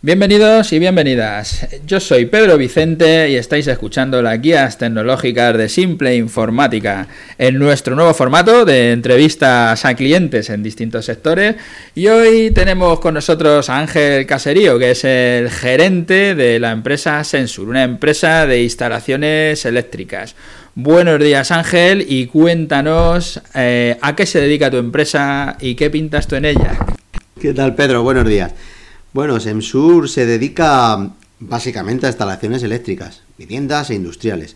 Bienvenidos y bienvenidas. Yo soy Pedro Vicente y estáis escuchando las guías tecnológicas de Simple Informática en nuestro nuevo formato de entrevistas a clientes en distintos sectores. Y hoy tenemos con nosotros a Ángel Caserío, que es el gerente de la empresa Sensur, una empresa de instalaciones eléctricas. Buenos días Ángel y cuéntanos eh, a qué se dedica tu empresa y qué pintas tú en ella. ¿Qué tal Pedro? Buenos días. Bueno, Semsur se dedica básicamente a instalaciones eléctricas, viviendas e industriales.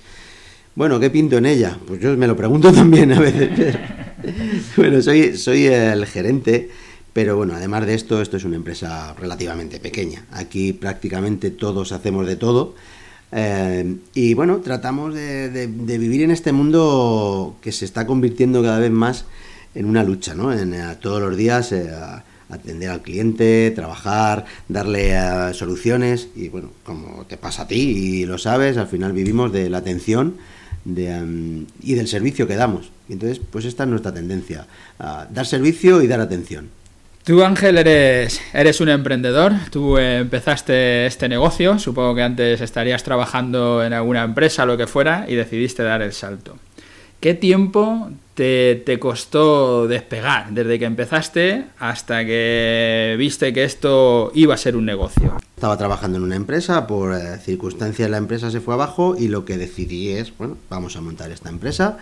Bueno, ¿qué pinto en ella? Pues yo me lo pregunto también a veces. bueno, soy, soy el gerente, pero bueno, además de esto, esto es una empresa relativamente pequeña. Aquí prácticamente todos hacemos de todo. Eh, y bueno, tratamos de, vivir en este mundo que se está convirtiendo cada vez más en una lucha, ¿no? En, eh, todos los días eh, atender al cliente, trabajar, darle eh, soluciones y bueno, como te pasa a ti y lo sabes, al final vivimos de la atención em, y del servicio que damos. Entonces, pues esta es nuestra tendencia, dar servicio y dar atención. Tú, Ángel, eres, eres un emprendedor. Tú empezaste este negocio. Supongo que antes estarías trabajando en alguna empresa, lo que fuera, y decidiste dar el salto. ¿Qué tiempo te, costó despegar desde que empezaste hasta que viste que esto iba a ser un negocio? Estaba trabajando en una empresa, por eh, circunstancias la empresa se fue abajo y lo que decidí es, bueno, vamos a montar esta empresa.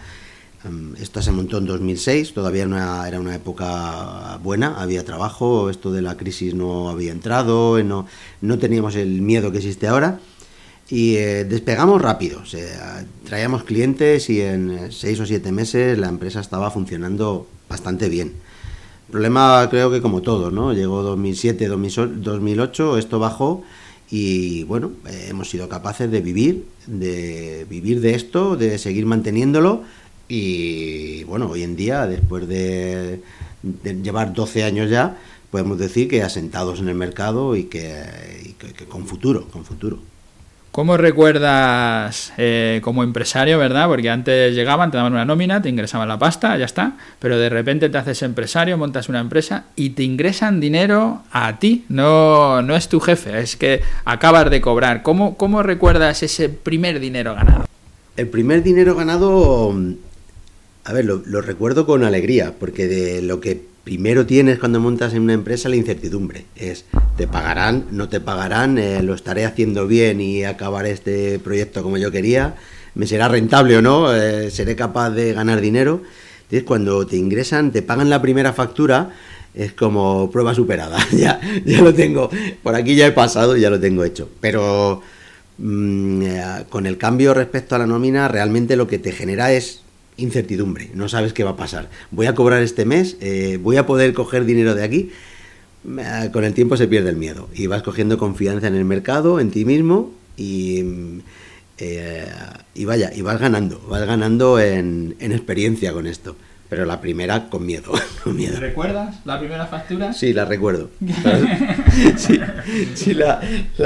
Um, esta se montó en 2006, todavía era una época buena, había trabajo, esto de la crisis no había entrado, no, no teníamos el miedo que existe ahora y eh, despegamos rápido. traíamos clientes y en eh, seis o siete meses la empresa estaba funcionando bastante bien. Problema creo que como todo, ¿no? Llegó 2007, 2008, esto bajó y bueno, eh, hemos sido capaces de vivir, de vivir de esto, de seguir manteniéndolo y bueno, hoy en día, después de, llevar 12 años ya, podemos decir que asentados en el mercado y que con futuro, con futuro. ¿Cómo recuerdas eh, como empresario, verdad? Porque antes llegaban, te daban una nómina, te ingresaban la pasta, ya está, pero de repente te haces empresario, montas una empresa y te ingresan dinero a ti, no, no es tu jefe, es que acabas de cobrar. ¿Cómo, cómo recuerdas ese primer dinero ganado? El primer dinero ganado, a ver, lo, recuerdo con alegría, porque de lo que primero tienes cuando montas en una empresa la incertidumbre. Es, te pagarán, no te pagarán, eh, lo estaré haciendo bien y acabaré este proyecto como yo quería, me será rentable o no, eh, seré capaz de ganar dinero. Entonces, cuando te ingresan, te pagan la primera factura, es como prueba superada. ya, ya lo tengo, por aquí ya he pasado, ya lo tengo hecho. Pero mm, eh, con el cambio respecto a la nómina, realmente lo que te genera es incertidumbre, no sabes qué va a pasar. Voy a cobrar este mes, eh, voy a poder coger dinero de aquí. Eh, con el tiempo se pierde el miedo y vas cogiendo confianza en el mercado, en ti mismo y, eh, y vaya, y vas ganando, vas ganando en, en experiencia con esto pero la primera con miedo. Con miedo. ¿Recuerdas la primera factura? Sí, la recuerdo. sí, sí la,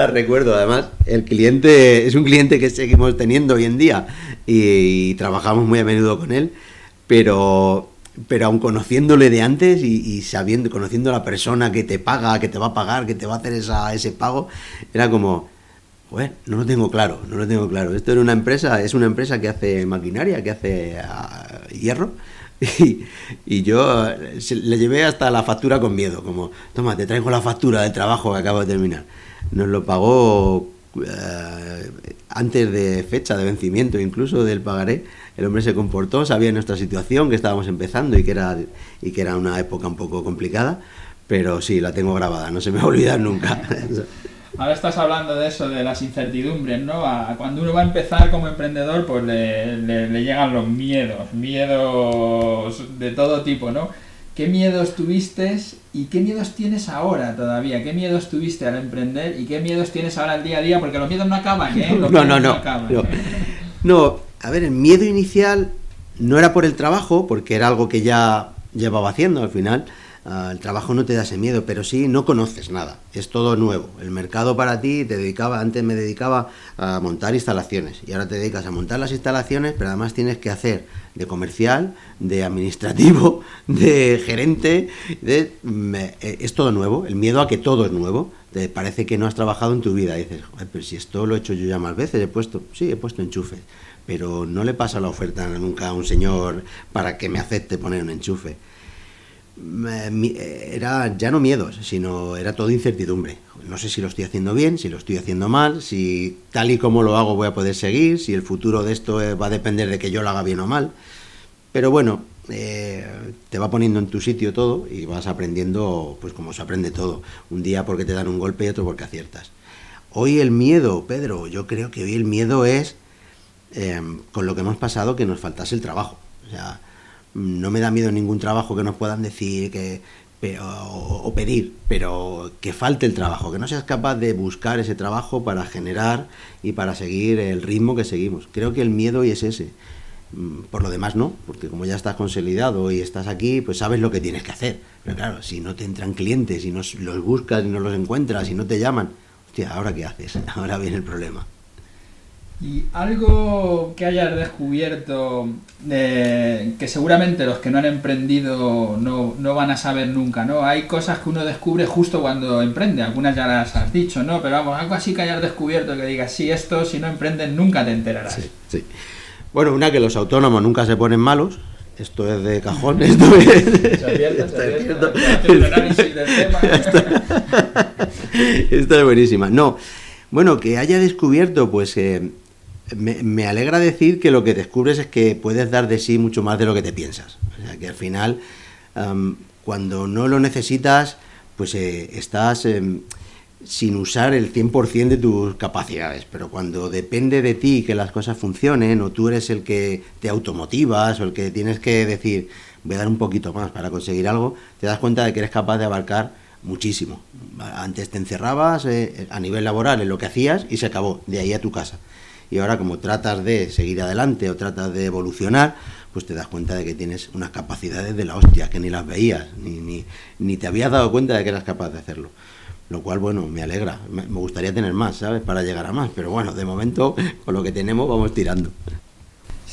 recuerdo. Además, el cliente es un cliente que seguimos teniendo hoy en día y, trabajamos muy a menudo con él, pero, pero aun conociéndole de antes y, sabiendo, conociendo a la persona que te paga, que te va a pagar, que te va a hacer ese pago, era como, bueno, no lo tengo claro, no lo tengo claro. Esto era una empresa, es una empresa que hace maquinaria, que hace ah, hierro Y, yo le llevé hasta la factura con miedo, como, toma, te traigo la factura del trabajo que acabo de terminar. Nos lo pagó eh, antes de fecha de vencimiento, incluso del pagaré. El hombre se comportó, sabía nuestra situación, que estábamos empezando y que era, y que era una época un poco complicada, pero sí, la tengo grabada, no se me va a olvidar nunca. Ahora estás hablando de eso, de las incertidumbres, ¿no? cuando uno va a empezar como emprendedor, pues le, llegan los miedos, miedos de todo tipo, ¿no? ¿Qué miedos tuviste y qué miedos tienes ahora todavía? ¿Qué miedos tuviste al emprender y qué miedos tienes ahora al día a día? Porque los miedos no acaban, ¿eh? no, no, no, no, no. a ver, el miedo inicial no era por el trabajo, porque era algo que ya llevaba haciendo al final Ah, el trabajo no te da ese miedo, pero sí no conoces nada, es todo nuevo. El mercado para ti te dedicaba, antes me dedicaba a montar instalaciones y ahora te dedicas a montar las instalaciones, pero además tienes que hacer de comercial, de administrativo, de gerente, de, eh, es todo nuevo, el miedo a que todo es nuevo. Te parece que no has trabajado en tu vida. Dices, pero si esto lo he hecho yo ya más veces, he puesto, sí, he puesto enchufe, pero no le pasa la oferta nunca a un señor para que me acepte poner un enchufe era ya no miedos, sino era todo incertidumbre. No sé si lo estoy haciendo bien, si lo estoy haciendo mal, si tal y como lo hago voy a poder seguir, si el futuro de esto eh, va a depender de que yo lo haga bien o mal. Pero bueno, eh, te va poniendo en tu sitio todo y vas aprendiendo, pues como se aprende todo. Un día porque te dan un golpe y otro porque aciertas. Hoy el miedo, Pedro, yo creo que hoy el miedo es, eh, con lo que hemos pasado, que nos faltase el trabajo. No me da miedo ningún trabajo que nos puedan decir que, o, pedir, pero que falte el trabajo, que no seas capaz de buscar ese trabajo para generar y para seguir el ritmo que seguimos. Creo que el miedo es ese. Mm, por lo demás no, porque como ya estás consolidado y estás aquí, pues sabes lo que tienes que hacer. Pero claro, si no te entran clientes y no los buscas y no los encuentras y no te llaman, hostia, ¿ahora qué haces? Ahora viene el problema. Y algo que hayas descubierto, que seguramente los que no han emprendido no, no, van a saber nunca, ¿no? Hay cosas que uno descubre justo cuando emprende, algunas ya las has dicho, ¿no? Pero vamos, algo así que hayas descubierto que digas, sí, esto si no emprendes nunca te enterarás. Sí, sí. Bueno, una que los autónomos nunca se ponen malos, esto es de cajón, esto es... Esto es buenísima. No, bueno, que haya descubierto, pues... Eh, me, alegra decir que lo que descubres es que puedes dar de sí mucho más de lo que te piensas. O sea, que al final, cuando no lo necesitas, pues eh, estás em, sin usar el 100% de tus capacidades. Pero cuando depende de ti que las cosas funcionen, o tú eres el que te automotivas, o el que tienes que decir, voy a dar un poquito más para conseguir algo, te das cuenta de que eres capaz de abarcar muchísimo. Antes te encerrabas eh, a nivel laboral en lo que hacías y se acabó, de ahí a tu casa y ahora como tratas de seguir adelante o tratas de evolucionar, pues te das cuenta de que tienes unas capacidades de la hostia que ni las veías, ni, ni, ni te habías dado cuenta de que eras capaz de hacerlo. Lo cual, bueno, me alegra. Me gustaría tener más, ¿sabes? Para llegar a más. Pero bueno, de momento, con lo que tenemos, vamos tirando.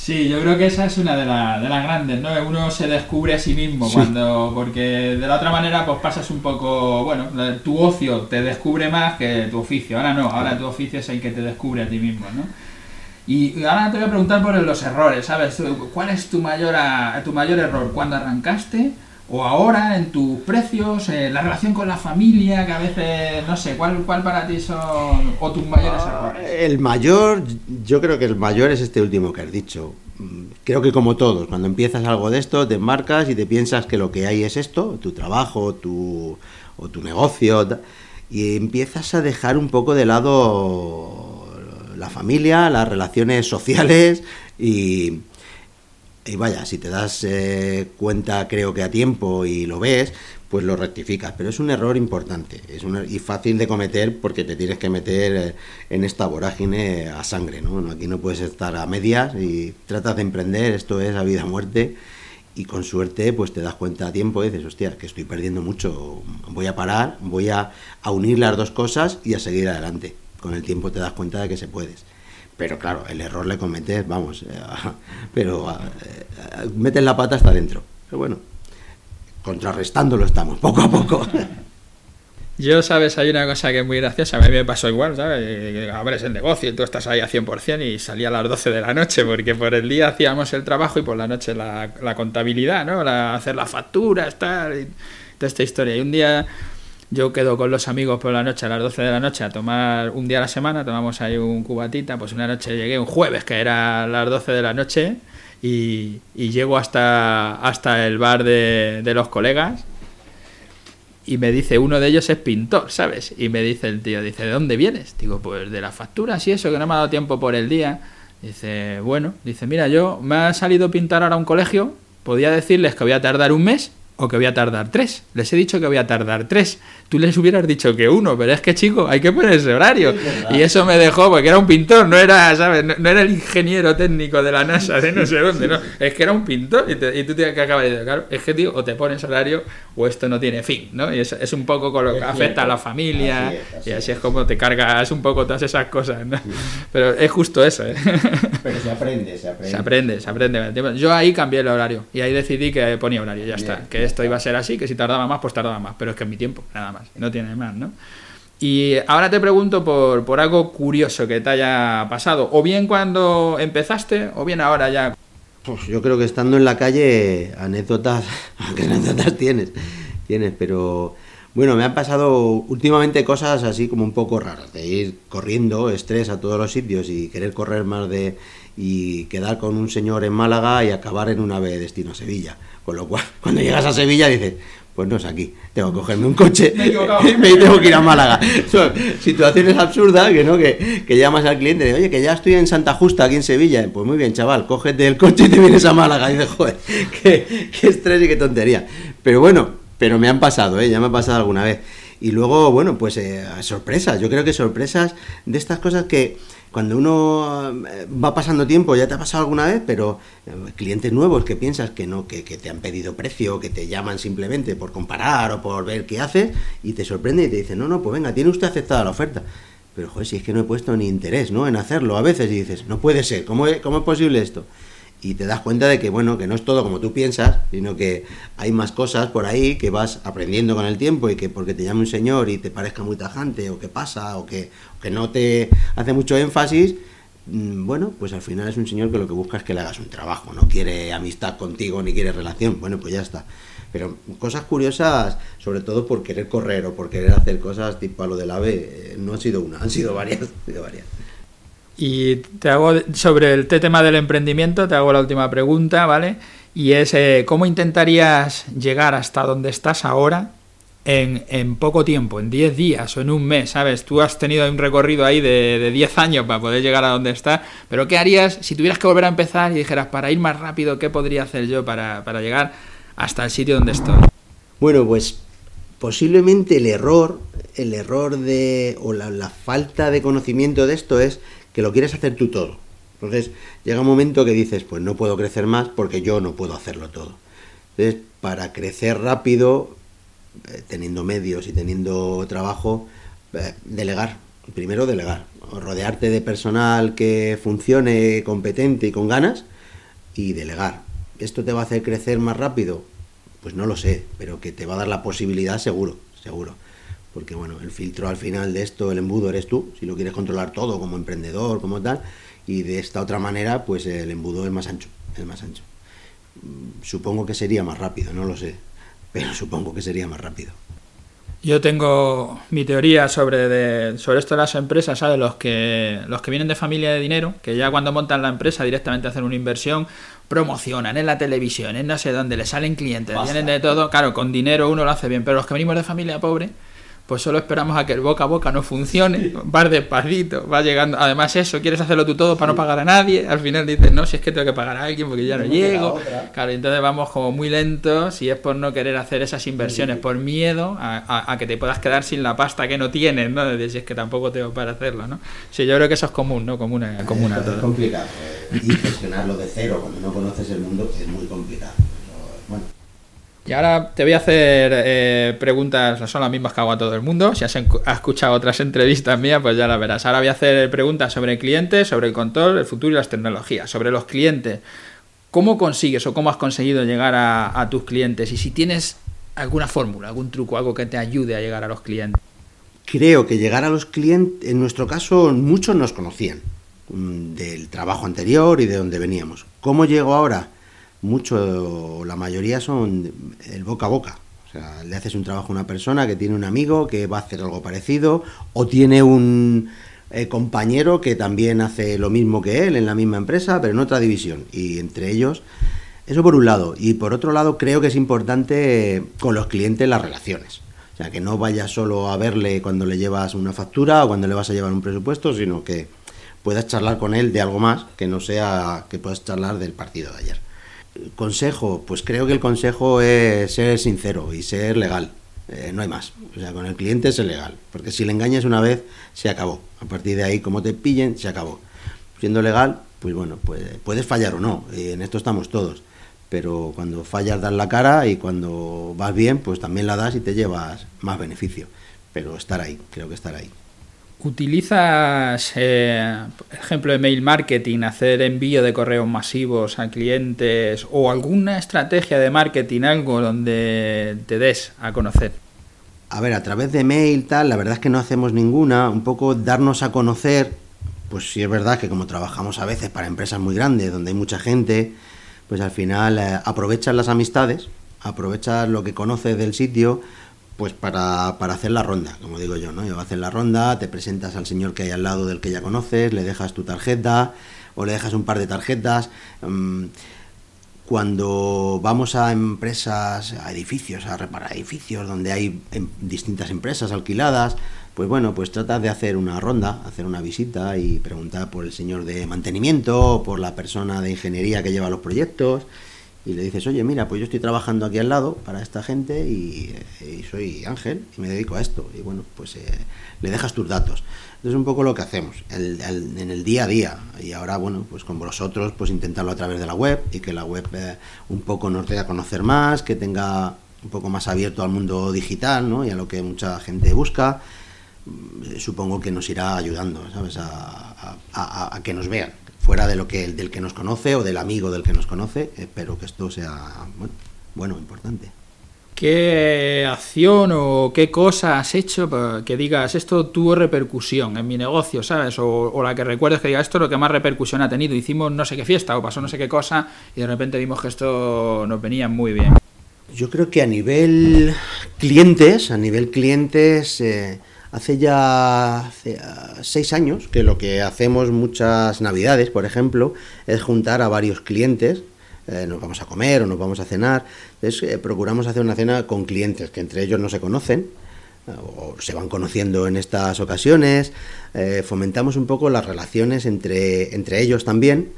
Sí, yo creo que esa es una de, de las grandes, ¿no? Uno se descubre a sí mismo cuando, porque de la otra manera pues pasas un poco, bueno, tu ocio te descubre más que tu oficio. Ahora no, ahora tu oficio es el que te descubre a ti mismo, ¿no? Y ahora te voy a preguntar por los errores, ¿sabes? ¿Cuál es tu mayor, tu mayor error? ¿Cuándo arrancaste? ¿O ahora en tus precios? Eh, ¿La relación con la familia? Que a veces, no sé, ¿cuál, cuál para ti son o tus mayores ah, errores? El mayor, yo creo que el mayor es este último que has dicho. Creo que como todos, cuando empiezas algo de esto, te marcas y te piensas que lo que hay es esto, tu trabajo, tu, o tu negocio, y empiezas a dejar un poco de lado la familia, las relaciones sociales y, y vaya, si te das eh, cuenta creo que a tiempo y lo ves, pues lo rectificas. Pero es un error importante es y fácil de cometer porque te tienes que meter eh, en esta vorágine a sangre. ¿no? Aquí no puedes estar a medias y tratas de emprender, esto es a vida muerte. Y con suerte, pues te das cuenta a tiempo y dices, hostia, que estoy perdiendo mucho, voy a parar, voy a unir las dos cosas y a seguir adelante con el tiempo te das cuenta de que se puedes. Pero claro, el error le cometes, vamos, eh, pero eh, metes la pata hasta adentro. Pero bueno, contrarrestándolo estamos, poco a poco. Yo, sabes, hay una cosa que es muy graciosa, a mí me pasó igual, ¿sabes? Abres el negocio y tú estás ahí a 100% y salía a las 12 de la noche, porque por el día hacíamos el trabajo y por la noche la, contabilidad, ¿no? Hacer las facturas, tal, y toda esta historia. Y un día yo quedo con los amigos por la noche a las 12 de la noche a tomar un día a la semana, tomamos ahí un cubatita, pues una noche llegué un jueves que era a las 12 de la noche y, llego hasta, hasta el bar de, los colegas y me dice, uno de ellos es pintor, ¿sabes? Y me dice el tío, dice, ¿de dónde vienes? Digo, pues de las facturas y eso, que no me ha dado tiempo por el día. Dice, bueno, dice, mira, yo me ha salido a pintar ahora un colegio, podía decirles que voy a tardar un mes o que voy a tardar tres. Les he dicho que voy a tardar tres. Tú les hubieras dicho que uno, pero es que, chico, hay que poner ese horario. Y eso me dejó, porque era un pintor, no era, ¿sabes? No, era el ingeniero técnico de la NASA, de no sé dónde, no. Es que era un pintor y, tú tienes que acabar de decir, claro, es que, tío, o te pones horario o esto no tiene fin, ¿no? Y es, es un poco con lo que afecta a la familia y así es como te cargas un poco todas esas cosas, ¿no? Pero es justo eso, ¿eh? Pero se aprende, se aprende. Se aprende, se aprende. Yo ahí cambié el horario y ahí decidí que ponía horario, ya está. Que esto iba a ser así, que si tardaba más, pues tardaba más. Pero es que es mi tiempo, nada más. No tiene más, ¿no? Y ahora te pregunto por, por algo curioso que te haya pasado, o bien cuando empezaste, o bien ahora ya. Pues yo creo que estando en la calle, anécdotas, aunque anécdotas tienes, tienes, pero bueno, me han pasado últimamente cosas así como un poco raras, de ir corriendo, estrés a todos los sitios y querer correr más de y quedar con un señor en Málaga y acabar en un ave destino a Sevilla. Con lo cual, cuando llegas a Sevilla dices, pues no es aquí, tengo que cogerme un coche y me tengo que ir a Málaga. Son situaciones absurdas que no que, llamas al cliente de, oye, que ya estoy en Santa Justa, aquí en Sevilla. Pues muy bien, chaval, cógete el coche y te vienes a Málaga. Y dices, joder, qué, qué estrés y qué tontería. Pero bueno, pero me han pasado, ¿eh? ya me ha pasado alguna vez. Y luego, bueno, pues eh, sorpresas. Yo creo que sorpresas de estas cosas que cuando uno eh, va pasando tiempo, ya te ha pasado alguna vez, pero eh, clientes nuevos que piensas que no, que, te han pedido precio, que te llaman simplemente por comparar o por ver qué haces, y te sorprende y te dicen, no, no, pues venga, tiene usted aceptada la oferta. Pero, joder, si es que no he puesto ni interés, ¿no? En hacerlo a veces y dices, no puede ser, ¿cómo cómo es posible esto? y te das cuenta de que, bueno, que no es todo como tú piensas, sino que hay más cosas por ahí que vas aprendiendo con el tiempo y que porque te llame un señor y te parezca muy tajante o que pasa o que, que no te hace mucho énfasis, mm, bueno, pues al final es un señor que lo que busca es que le hagas un trabajo, no quiere amistad contigo ni quiere relación, bueno, pues ya está. Pero cosas curiosas, sobre todo por querer correr o por querer hacer cosas tipo a lo del ave, eh, no han sido una, han sido varias, han sido varias. Y te hago sobre el tema del emprendimiento, te hago la última pregunta, ¿vale? Y es, eh, ¿cómo intentarías llegar hasta donde estás ahora en, poco tiempo, en 10 días o en un mes, ¿sabes? Tú has tenido un recorrido ahí de, de 10 años para poder llegar a donde estás, pero ¿qué harías si tuvieras que volver a empezar y dijeras, para ir más rápido, ¿qué podría hacer yo para, para llegar hasta el sitio donde estoy? Bueno, pues posiblemente el error, el error de, o la, la falta de conocimiento de esto es que lo quieres hacer tú todo. Entonces llega un momento que dices, pues no puedo crecer más porque yo no puedo hacerlo todo. Entonces, para crecer rápido, eh, teniendo medios y teniendo trabajo, eh, delegar. Primero delegar. Rodearte de personal que funcione, competente y con ganas y delegar. ¿Esto te va a hacer crecer más rápido? Pues no lo sé, pero que te va a dar la posibilidad seguro, seguro porque bueno, el filtro al final de esto, el embudo eres tú, si lo quieres controlar todo como emprendedor, como tal, y de esta otra manera, pues el embudo es más ancho, es más ancho. Mm, supongo que sería más rápido, no lo sé, pero supongo que sería más rápido. Yo tengo mi teoría sobre, sobre esto de las empresas, ¿sabes? Los que, los que vienen de familia de dinero, que ya cuando montan la empresa directamente hacen una inversión, promocionan en la televisión, en no sé dónde, le salen clientes, vienen de todo. Claro, con dinero uno lo hace bien, pero los que venimos de familia pobre, pues solo esperamos a que el boca a boca no funcione, vas despacito, va llegando. Además, eso, quieres hacerlo tú todo para no pagar a nadie. Al final dices, no, si es que tengo que pagar a alguien porque ya no, llego. Claro, entonces vamos como muy lentos y es por no querer hacer esas inversiones, por miedo a, que te puedas quedar sin la pasta que no tienes, ¿no? De si es que tampoco tengo para hacerlo, ¿no? Sí, yo creo que eso es común, ¿no? Común a, común Es complicado. Eh, y gestionarlo de cero cuando no conoces el mundo es muy complicado. Y ahora te voy a hacer eh, preguntas, son las mismas que hago a todo el mundo. Si has, escuchado otras entrevistas mías, pues ya la verás. Ahora voy a hacer preguntas sobre clientes, sobre el control, el futuro y las tecnologías. Sobre los clientes, ¿cómo consigues o cómo has conseguido llegar a, tus clientes? Y si tienes alguna fórmula, algún truco, algo que te ayude a llegar a los clientes. Creo que llegar a los clientes, en nuestro caso, muchos nos conocían mm, del trabajo anterior y de donde veníamos. ¿Cómo llego ahora? Mucho, la mayoría son el boca a boca. O sea, le haces un trabajo a una persona que tiene un amigo que va a hacer algo parecido o tiene un eh, compañero que también hace lo mismo que él en la misma empresa, pero en otra división. Y entre ellos, eso por un lado. Y por otro lado, creo que es importante con los clientes las relaciones. O sea, que no vayas solo a verle cuando le llevas una factura o cuando le vas a llevar un presupuesto, sino que puedas charlar con él de algo más que no sea que puedas charlar del partido de ayer consejo, pues creo que el consejo es ser sincero y ser legal. Eh, no hay más. O sea, con el cliente es legal. Porque si le engañas una vez, se acabó. A partir de ahí, como te pillen, se acabó. Siendo legal, pues bueno, pues, puedes fallar o no. Y en esto estamos todos. Pero cuando fallas, das la cara y cuando vas bien, pues también la das y te llevas más beneficio. Pero estar ahí, creo que estar ahí. ¿Utilizas, eh, ejemplo de mail marketing, hacer envío de correos masivos a clientes o alguna estrategia de marketing, algo donde te des a conocer? A ver, a través de mail, tal, la verdad es que no hacemos ninguna. Un poco darnos a conocer, pues sí es verdad que como trabajamos a veces para empresas muy grandes, donde hay mucha gente, pues al final eh, aprovechas las amistades, aprovechas lo que conoces del sitio pues para, hacer la ronda, como digo yo, ¿no? Yo hacer la ronda, te presentas al señor que hay al lado del que ya conoces, le dejas tu tarjeta o le dejas un par de tarjetas. Mm, cuando vamos a empresas, a edificios, a reparar edificios donde hay em, distintas empresas alquiladas, pues bueno, pues tratas de hacer una ronda, hacer una visita y preguntar por el señor de mantenimiento, por la persona de ingeniería que lleva los proyectos y le dices, oye, mira, pues yo estoy trabajando aquí al lado para esta gente y, soy Ángel y me dedico a esto. Y bueno, pues eh, le dejas tus datos. es un poco lo que hacemos en el día a día. Y ahora, bueno, pues con vosotros, pues intentarlo a través de la web y que la web eh, un poco nos dé a conocer más, que tenga un poco más abierto al mundo digital ¿no? y a lo que mucha gente busca. Mm, supongo que nos irá ayudando, ¿sabes? a que nos vean fuera de lo que del que nos conoce o del amigo del que nos conoce, espero que esto sea bueno, importante. ¿Qué acción o qué cosa has hecho que digas esto tuvo repercusión en mi negocio, ¿sabes? O, la que recuerdes que diga esto lo que más repercusión ha tenido. Hicimos no sé qué fiesta o pasó no sé qué cosa y de repente vimos que esto nos venía muy bien. Yo creo que a nivel clientes, a nivel clientes, eh, Hace ya ah, seis años que lo que hacemos muchas navidades, por ejemplo, es juntar a varios clientes. Eh, nos vamos a comer o nos vamos a cenar. Entonces eh, procuramos hacer una cena con clientes que entre ellos no se conocen eh, o se van conociendo en estas ocasiones. fomentamos un poco las relaciones entre, entre ellos también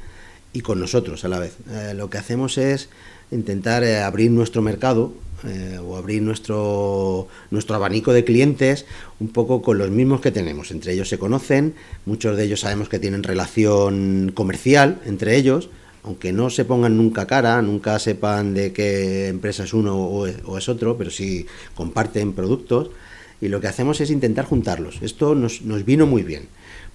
y con nosotros a la vez. lo que hacemos es intentar abrir nuestro mercado eh, o abrir nuestro, nuestro abanico de clientes un poco con los mismos que tenemos. Entre ellos se conocen, muchos de ellos sabemos que tienen relación comercial entre ellos, aunque no se pongan nunca cara, nunca sepan de qué empresa es uno o es, otro, pero sí comparten productos. Y lo que hacemos es intentar juntarlos. Esto nos, nos vino muy bien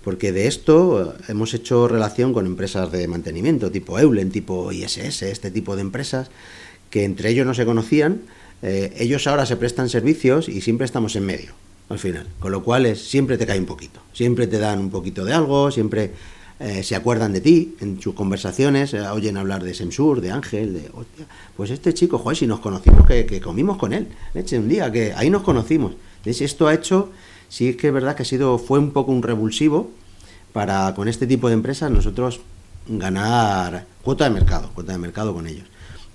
porque de esto eh, hemos hecho relación con empresas de mantenimiento tipo Eulen, tipo ISS, este tipo de empresas que entre ellos no se conocían eh, ellos ahora se prestan servicios y siempre estamos en medio, al final. Con lo cual es, siempre te cae un poquito, siempre te dan un poquito de algo, siempre eh, se acuerdan de ti en sus conversaciones, eh, oyen hablar de Semsur, de Ángel, de, hostia, pues este chico, joder, si nos conocimos, que, comimos con él, leche, un día, que ahí nos conocimos. Esto ha hecho, sí es que es verdad que ha sido, fue un poco un revulsivo para con este tipo de empresas nosotros ganar cuota de mercado, cuota de mercado con ellos.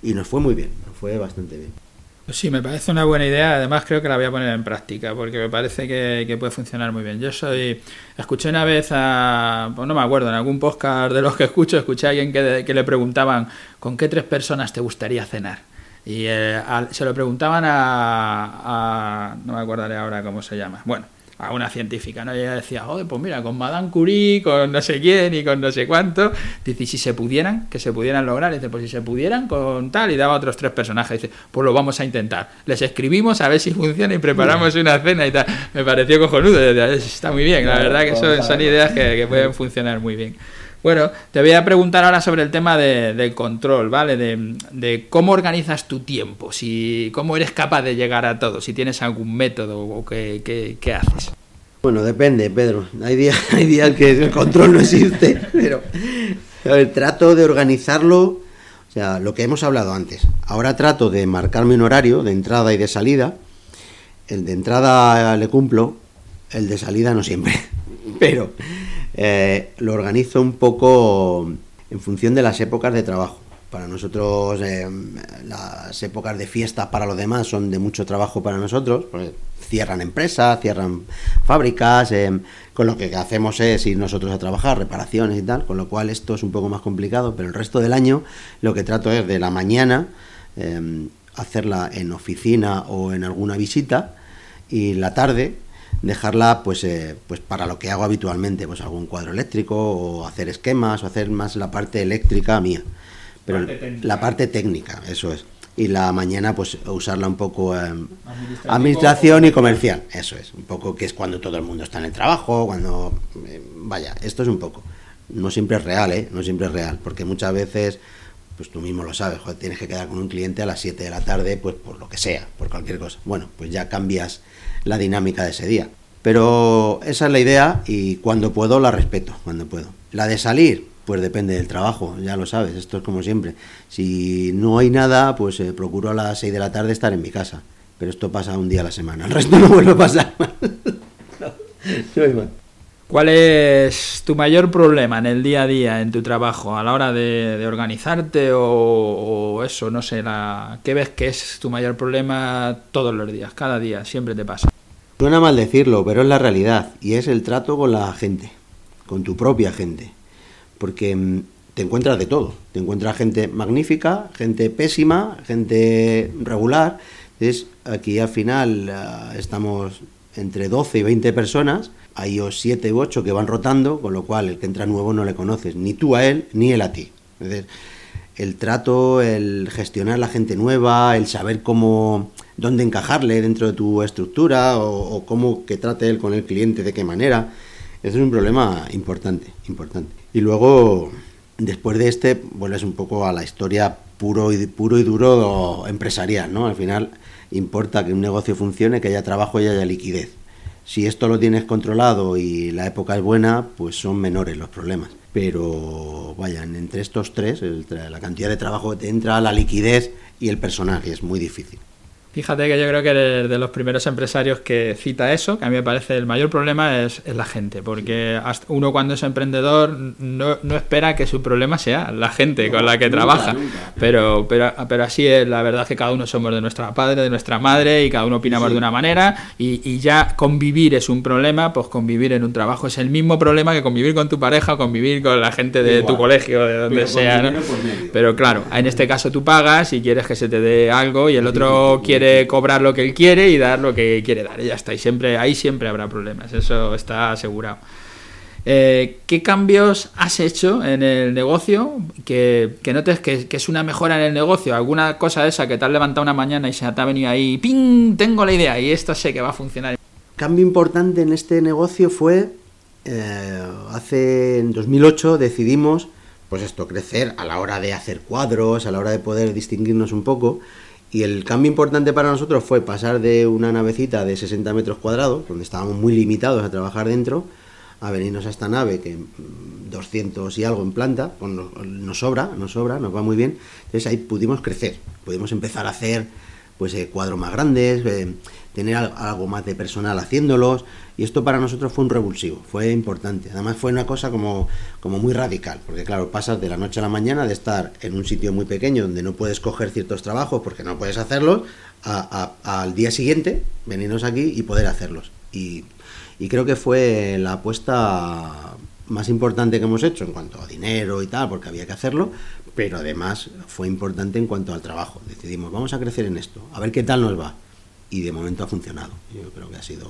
Y nos fue muy bien, nos fue bastante bien. Pues sí, me parece una buena idea. Además, creo que la voy a poner en práctica porque me parece que, puede funcionar muy bien. Yo soy. Escuché una vez a. Pues no me acuerdo, en algún podcast de los que escucho, escuché a alguien que, le preguntaban con qué tres personas te gustaría cenar. Y eh, se lo preguntaban a, a. No me acordaré ahora cómo se llama. Bueno, a una científica, ¿no? Y ella decía, joder, pues mira, con Madame Curie, con no sé quién y con no sé cuánto. Dice, y si se pudieran, que se pudieran lograr, dice, pues si se pudieran con tal, y daba otros tres personajes. Dice, pues lo vamos a intentar. Les escribimos a ver si funciona y preparamos una cena y tal. Me pareció cojonudo, está muy bien, la verdad que son, son ideas que, que pueden funcionar muy bien. Bueno, te voy a preguntar ahora sobre el tema de, del control, ¿vale? De, cómo organizas tu tiempo, si cómo eres capaz de llegar a todo, si tienes algún método o qué, haces. Bueno, depende, Pedro. Hay días, hay días que el control no existe, pero trato de organizarlo, o sea, lo que hemos hablado antes. Ahora trato de marcarme un horario de entrada y de salida. El de entrada le cumplo, el de salida no siempre. Pero eh, lo organizo un poco en función de las épocas de trabajo. Para nosotros eh, las épocas de fiestas para los demás son de mucho trabajo para nosotros, cierran empresas, cierran fábricas, eh, con lo que hacemos es ir nosotros a trabajar, reparaciones y tal, con lo cual esto es un poco más complicado, pero el resto del año lo que trato es de la mañana hacerla en oficina o en alguna visita y la tarde dejarla pues, eh, pues para lo que hago habitualmente, pues algún cuadro eléctrico o hacer esquemas o hacer más la parte eléctrica mía. Pero la parte técnica, eso es. Y la mañana pues usarla un poco en administración y comercial, eso es, un poco que es cuando todo el mundo está en el trabajo, cuando eh, vaya, esto es un poco. No siempre es real, ¿eh? No siempre es real, porque muchas veces pues tú mismo lo sabes, tienes que quedar con un cliente a las 7 de la tarde, pues por lo que sea, por cualquier cosa. Bueno, pues ya cambias la dinámica de ese día. Pero esa es la idea y cuando puedo la respeto, cuando puedo. La de salir, pues depende del trabajo, ya lo sabes, esto es como siempre. Si no hay nada, pues eh, procuro a las 6 de la tarde estar en mi casa. Pero esto pasa un día a la semana, el resto no vuelve a pasar. no, ¿Cuál es tu mayor problema en el día a día, en tu trabajo, a la hora de, organizarte o, eso, no sé, la, qué ves que es tu mayor problema todos los días, cada día, siempre te pasa? Suena mal decirlo, pero es la realidad y es el trato con la gente, con tu propia gente, porque mm, te encuentras de todo, te encuentras gente magnífica, gente pésima, gente regular, entonces aquí al final ah, estamos entre 12 y 20 personas, hay 7 u 8 que van rotando, con lo cual el que entra nuevo no le conoces, ni tú a él, ni él a ti. El trato, el gestionar la gente nueva, el saber cómo, dónde encajarle dentro de tu estructura o, cómo que trate él con el cliente, de qué manera, eso es un problema importante, importante. Y luego, después de este, vuelves un poco a la historia puro y, puro y duro empresarial, ¿no? Al final importa que un negocio funcione, que haya trabajo y haya liquidez. Si esto lo tienes controlado y la época es buena, pues son menores los problemas. Pero vayan, entre estos tres, la cantidad de trabajo que te entra, la liquidez y el personaje es muy difícil. Fíjate que yo creo que eres de los primeros empresarios que cita eso, que a mí me parece el mayor problema es, la gente, porque uno cuando es emprendedor no, no, espera que su problema sea la gente con la que trabaja, Pero, pero, pero así es, la verdad que cada uno somos de nuestra padre, de nuestra madre y cada uno opinamos de una manera y, y, ya convivir es un problema, pues convivir en un trabajo es el mismo problema que convivir con tu pareja o convivir con la gente de tu colegio, de donde sea. ¿no? Pero claro, en este caso tú pagas y quieres que se te dé algo y el otro quiere cobrar lo que él quiere y dar lo que quiere dar. Y ya está. Y siempre, ahí siempre habrá problemas. Eso está asegurado. Eh, ¿Qué cambios has hecho en el negocio que, que notes que, es una mejora en el negocio? ¿Alguna cosa esa que te has levantado una mañana y se te ha venido ahí, ¡ping! Tengo la idea y esto sé que va a funcionar. Cambio importante en este negocio fue, eh, hace en 2008 decidimos, pues esto, crecer a la hora de hacer cuadros, a la hora de poder distinguirnos un poco y el cambio importante para nosotros fue pasar de una navecita de 60 metros cuadrados, donde estábamos muy limitados a trabajar dentro, a venirnos a esta nave que 200 mm, y algo en planta, pues nos, sobra, nos sobra, nos va muy bien. Entonces ahí pudimos crecer, pudimos empezar a hacer pues eh, cuadros más grandes, eh, tener algo más de personal haciéndolos, y esto para nosotros fue un revulsivo, fue importante. Además fue una cosa como, como muy radical, porque claro, pasas de la noche a la mañana de estar en un sitio muy pequeño donde no puedes coger ciertos trabajos porque no puedes hacerlos, al día siguiente venirnos aquí y poder hacerlos. Y creo que fue la apuesta más importante que hemos hecho en cuanto a dinero y tal, porque había que hacerlo, pero además fue importante en cuanto al trabajo. Decidimos, vamos a crecer en esto, a ver qué tal nos va. Y de momento ha funcionado. Yo creo que ha sido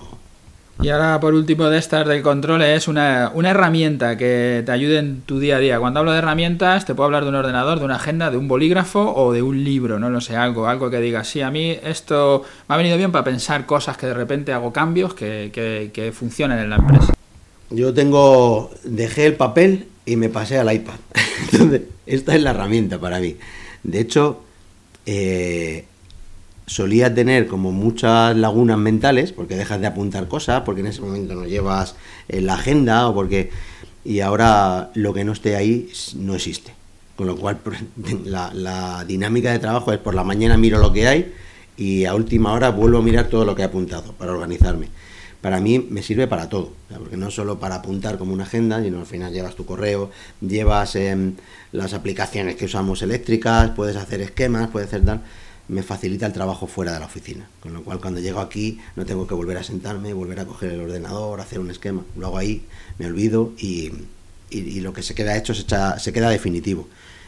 y ahora, por último, de estas del control es una, una, herramienta que te ayude en tu día a día. Cuando hablo de herramientas, te puedo hablar de un ordenador, de una agenda, de un bolígrafo o de un libro, no lo sé, algo, algo que diga, sí, a mí esto me ha venido bien para pensar cosas que de repente hago cambios que, que, que funcionen en la empresa. Yo tengo, dejé el papel y me pasé al iPad. Entonces, esta es la herramienta para mí. De hecho, eh, solía tener como muchas lagunas mentales, porque dejas de apuntar cosas, porque en ese momento no llevas en eh, la agenda o porque... Y ahora lo que no esté ahí no existe. Con lo cual la, la dinámica de trabajo es por la mañana miro lo que hay y a última hora vuelvo a mirar todo lo que he apuntado para organizarme. para mí me sirve para todo, porque no solo para apuntar como una agenda, sino al final llevas tu correo, llevas em, las aplicaciones que usamos eléctricas, puedes hacer esquemas, puedes hacer tal me facilita el trabajo fuera de la oficina. Con lo cual, cuando llego aquí, no tengo que volver a sentarme, volver a coger el ordenador, hacer un esquema. Lo hago ahí, me olvido y, y, lo que se queda hecho se, se, queda definitivo.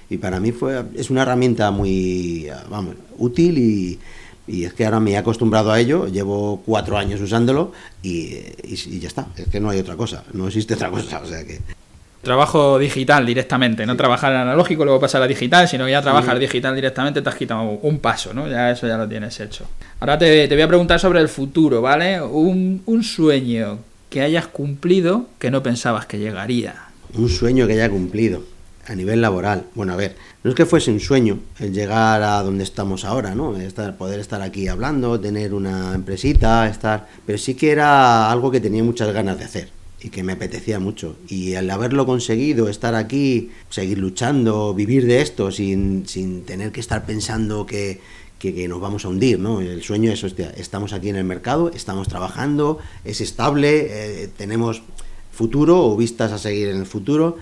Y para mí fue, es una herramienta muy vamos, útil y, y, es que ahora me he acostumbrado a ello, llevo cuatro años usándolo y, y, ya está, es que no hay otra cosa, no existe otra cosa, o sea que trabajo digital directamente, no trabajar analógico, luego pasar a digital, sino que ya trabajar digital directamente te has quitado un paso, ¿no? Ya eso ya lo tienes hecho. Ahora te, voy a preguntar sobre el futuro, ¿vale? Un, un, sueño que hayas cumplido que no pensabas que llegaría. Un sueño que haya cumplido a nivel laboral. Bueno, a ver, no es que fuese un sueño el llegar a donde estamos ahora, ¿no? Estar, poder estar aquí hablando, tener una empresita, estar... Pero sí que era algo que tenía muchas ganas de hacer y que me apetecía mucho. Y al haberlo conseguido, estar aquí, seguir luchando, vivir de esto sin, sin tener que estar pensando que, que, nos vamos a hundir, ¿no? El sueño es, hostia, estamos aquí en el mercado, estamos trabajando, es estable, eh, tenemos futuro o vistas a seguir en el futuro.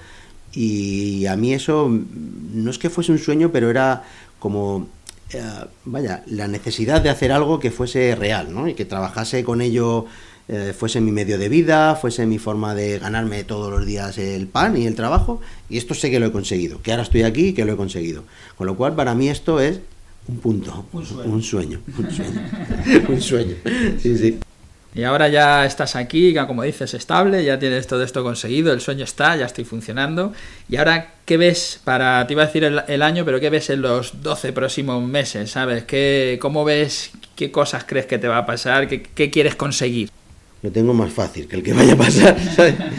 Y a mí eso no es que fuese un sueño, pero era como, eh, vaya, la necesidad de hacer algo que fuese real, ¿no? Y que trabajase con ello eh, fuese mi medio de vida, fuese mi forma de ganarme todos los días el pan y el trabajo, y esto sé que lo he conseguido, que ahora estoy aquí y que lo he conseguido. Con lo cual, para mí esto es un punto, un sueño, un sueño, un sueño. Sí, sí. Y ahora ya estás aquí, como dices, estable, ya tienes todo esto conseguido, el sueño está, ya estoy funcionando. Y ahora, ¿qué ves para, te iba a decir el, año, pero qué ves en los 12 próximos meses? ¿Sabes? ¿Qué, ¿Cómo ves, qué cosas crees que te va a pasar? ¿Qué, qué quieres conseguir? Lo tengo más fácil que el que vaya a pasar.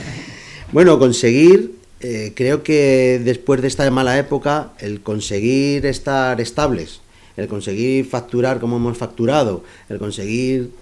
Bueno, conseguir, eh, creo que después de esta mala época, el conseguir estar estables, el conseguir facturar como hemos facturado, el conseguir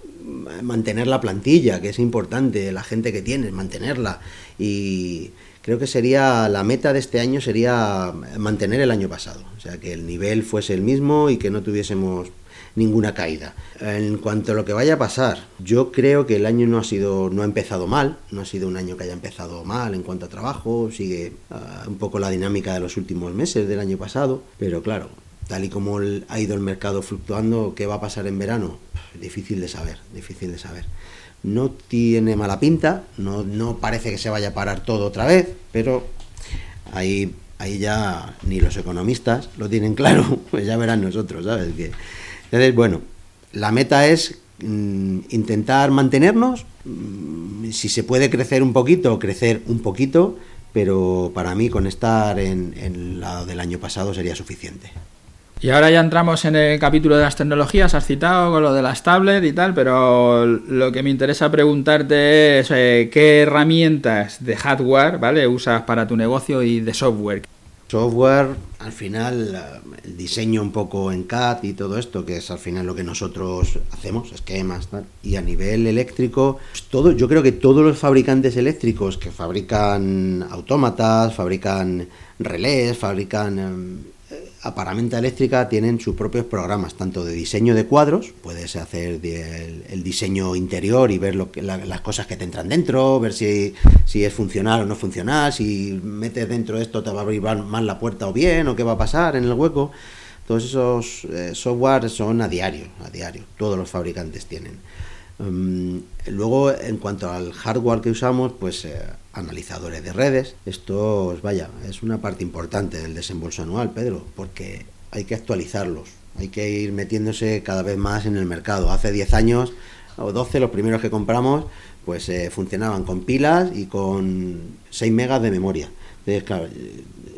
mantener la plantilla, que es importante, la gente que tienes, mantenerla. Y creo que sería, la meta de este año sería mantener el año pasado, o sea, que el nivel fuese el mismo y que no tuviésemos ninguna caída. En cuanto a lo que vaya a pasar, yo creo que el año no ha sido, no ha empezado mal, no ha sido un año que haya empezado mal en cuanto a trabajo, sigue ah, un poco la dinámica de los últimos meses del año pasado, pero claro, tal y como ha ido el mercado fluctuando, ¿qué va a pasar en verano? Difícil de saber, difícil de saber. No tiene mala pinta, no, no parece que se vaya a parar todo otra vez, pero ahí, ahí ya ni los economistas lo tienen claro, pues ya verán nosotros, ¿sabes? Que entonces, bueno, la meta es mm, intentar mantenernos, mm, si se puede crecer un poquito, crecer un poquito, pero para mí con estar en, en lado del año pasado sería suficiente. Y ahora ya entramos en el capítulo de las tecnologías, has citado con lo de las tablets y tal, pero lo que me interesa preguntarte es eh, qué herramientas de hardware, ¿vale? usas para tu negocio y de software software, al final, el diseño un poco en CAD y todo esto, que es al final lo que nosotros hacemos, esquemas, tal. Y a nivel eléctrico, pues todo, yo creo que todos los fabricantes eléctricos que fabrican autómatas, fabrican relés, fabrican em, Aparamenta Eléctrica tienen sus propios programas, tanto de diseño de cuadros, puedes hacer el, diseño interior y ver lo que, las cosas que te entran dentro, ver si, si es funcional o no funcional, si metes dentro esto te va a abrir mal la puerta o bien, o qué va a pasar en el hueco. Todos esos eh, software son a diario, a diario, todos los fabricantes tienen. Em, luego, en cuanto al hardware que usamos, pues eh, analizadores de redes. Esto, vaya, es una parte importante del desembolso anual, Pedro, porque hay que actualizarlos, hay que ir metiéndose cada vez más en el mercado. Hace 10 años o 12, los primeros que compramos, pues eh, funcionaban con pilas y con 6 megas de memoria. Entonces, claro,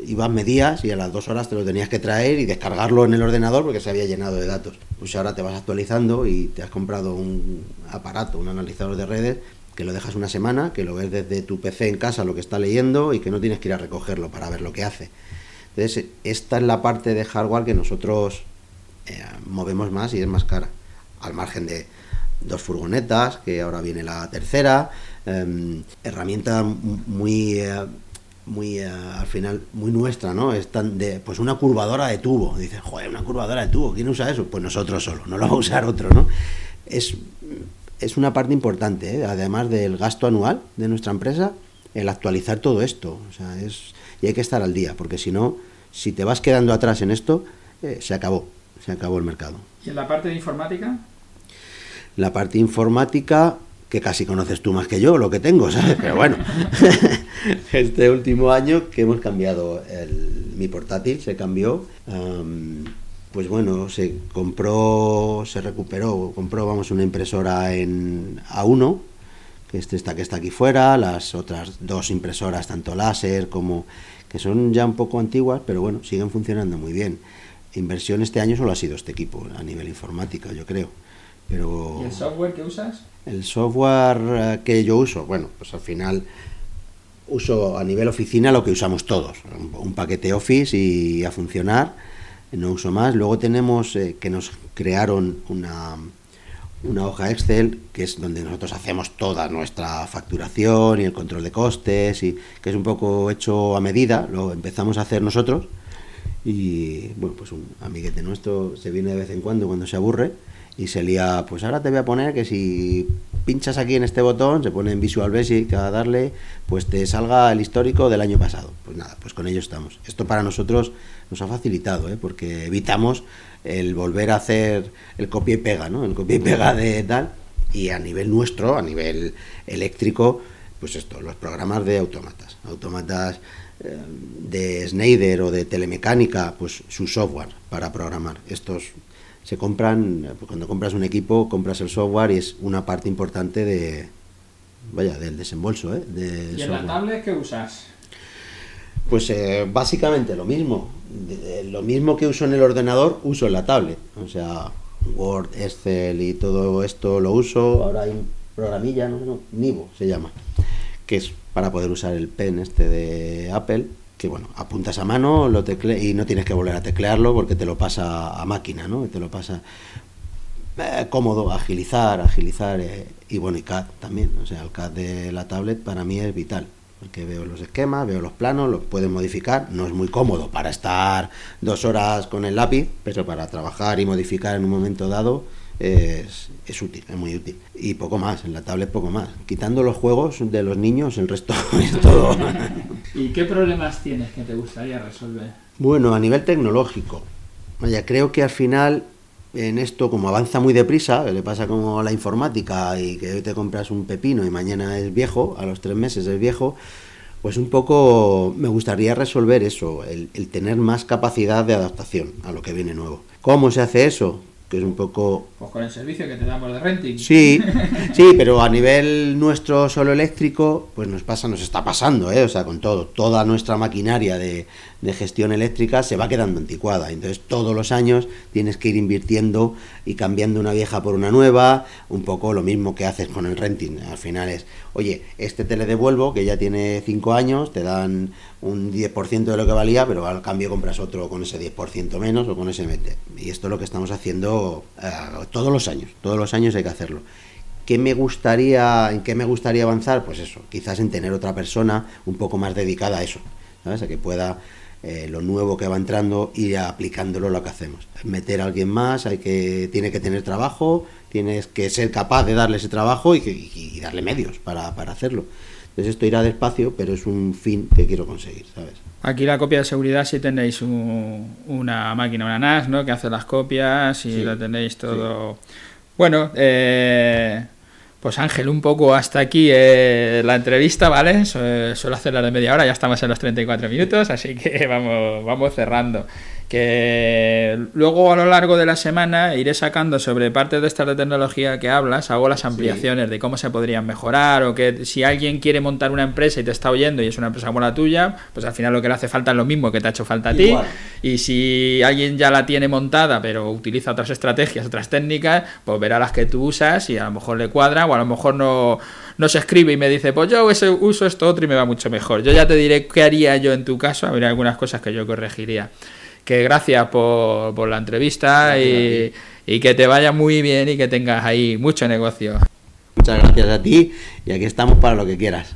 ibas medías y a las dos horas te lo tenías que traer y descargarlo en el ordenador porque se había llenado de datos. Pues ahora te vas actualizando y te has comprado un aparato, un analizador de redes que lo dejas una semana, que lo ves desde tu PC en casa lo que está leyendo y que no tienes que ir a recogerlo para ver lo que hace. Entonces, esta es la parte de hardware que nosotros eh, movemos más y es más cara, al margen de dos furgonetas, que ahora viene la tercera, em, herramienta muy... Eh, muy eh, al final muy nuestra, ¿no? Están de pues una curvadora de tubo. Dices, joder, una curvadora de tubo, ¿quién usa eso? Pues nosotros solo, no lo va a usar otro, ¿no? Es es una parte importante, ¿eh? además del gasto anual de nuestra empresa, el actualizar todo esto. O sea, es, y hay que estar al día, porque si no, si te vas quedando atrás en esto, eh, se acabó, se acabó el mercado. ¿Y en la parte de informática? La parte informática, que casi conoces tú más que yo, lo que tengo, ¿sabes? Pero bueno, este último año que hemos cambiado mi portátil, se cambió. pues bueno, se compró, se recuperó, compró, vamos, una impresora en A1, que es esta que está aquí fuera, las otras dos impresoras, tanto láser como que son ya un poco antiguas, pero bueno, siguen funcionando muy bien. Inversión este año solo ha sido este equipo a nivel informático, yo creo. Pero ¿Y el software que usas? El software eh, que yo uso, bueno, pues al final uso a nivel oficina lo que usamos todos, un, paquete Office y a funcionar, no uso más. Luego tenemos eh, que nos crearon una, una hoja Excel, que es donde nosotros hacemos toda nuestra facturación y el control de costes, y que es un poco hecho a medida, lo empezamos a hacer nosotros. Y bueno, pues un amiguete nuestro se viene de vez en cuando cuando se aburre y se lía, pues ahora te voy a poner que si pinchas aquí en este botón, se pone en Visual Basic a darle, pues te salga el histórico del año pasado. Pues nada, pues con ello estamos. Esto para nosotros nos ha facilitado, ¿eh? porque evitamos el volver a hacer el copia y pega, ¿no? El copia y pega de tal. Y a nivel nuestro, a nivel eléctrico, pues esto, los programas de autómatas. Autómatas eh, de Schneider o de telemecánica, pues su software para programar. Estos se compran, cuando compras un equipo, compras el software y es una parte importante de, vaya, del desembolso. ¿eh? ¿Y en la tablet qué usas? Pues eh, básicamente lo mismo. lo mismo que uso en el ordenador, uso en la tablet. O sea, Word, Excel y todo esto lo uso. Ahora hay un programilla, no, Nivo se llama, que es para poder usar el pen este de Apple, que bueno, apuntas a mano lo tecle y no tienes que volver a teclearlo porque te lo pasa a máquina, ¿no? Te lo pasa eh, cómodo, agilizar, agilizar. Eh, y bueno, y CAD también. O sea, el CAD de la tablet para mí es vital porque veo los esquemas, veo los planos, los pueden modificar. No es muy cómodo para estar dos horas con el lápiz, pero para trabajar y modificar en un momento dado es, es útil, es muy útil. Y poco más, en la tablet poco más. Quitando los juegos de los niños, el resto es todo. ¿Y qué problemas tienes que te gustaría resolver? Bueno, a nivel tecnológico. Vaya, creo que al final en esto, como avanza muy deprisa, le pasa como la informática y que hoy te compras un pepino y mañana es viejo, a los tres meses es viejo, pues un poco me gustaría resolver eso, el, el tener más capacidad de adaptación a lo que viene nuevo. ¿Cómo se hace eso? Que es un poco... Pues con el servicio que te damos de renting. Sí, sí, pero a nivel nuestro solo eléctrico, pues nos pasa, nos está pasando, ¿eh? O sea, con todo, toda nuestra maquinaria de, de gestión eléctrica se va quedando anticuada. Entonces, todos los años tienes que ir invirtiendo y cambiando una vieja por una nueva, un poco lo mismo que haces con el renting. Al final es, oye, este te le devuelvo, que ya tiene 5 años, te dan un 10% de lo que valía, pero al cambio compras otro con ese 10% menos o con ese mete. Y esto es lo que estamos haciendo eh, todos los años, todos los años hay que hacerlo. ¿Qué me gustaría, ¿En qué me gustaría avanzar? Pues eso, quizás en tener otra persona un poco más dedicada a eso, ¿sabes? A que pueda eh, lo nuevo que va entrando y aplicándolo lo que hacemos. Meter a alguien más, hay que, tiene que tener trabajo, tienes que ser capaz de darle ese trabajo y, darle medios para, para hacerlo. Entonces esto irá despacio, pero es un fin que quiero conseguir, ¿sabes? Aquí la copia de seguridad si tenéis una máquina, una NAS, ¿no? Que hace las copias y lo tenéis todo... Bueno, eh, pues Ángel, un poco hasta aquí eh, la entrevista, ¿vale? Suelo hacerla de media hora, ya estamos en los 34 minutos, así que vamos, vamos cerrando que luego a lo largo de la semana iré sacando sobre parte de esta de tecnología que hablas, hago las ampliaciones de cómo se podrían mejorar o que si alguien quiere montar una empresa y te está oyendo y es una empresa como la tuya, pues al final lo que le hace falta es lo mismo que te ha hecho falta a ti. Y si alguien ya la tiene montada pero utiliza otras estrategias, otras técnicas, pues verá las que tú usas y a lo mejor le cuadra o a lo mejor no, no se escribe y me dice, pues yo uso esto otro y me va mucho mejor. Yo ya te diré qué haría yo en tu caso, habría algunas cosas que yo corregiría que gracias por, por la entrevista y, y que te vaya muy bien y que tengas ahí mucho negocio. Muchas gracias a ti y aquí estamos para lo que quieras.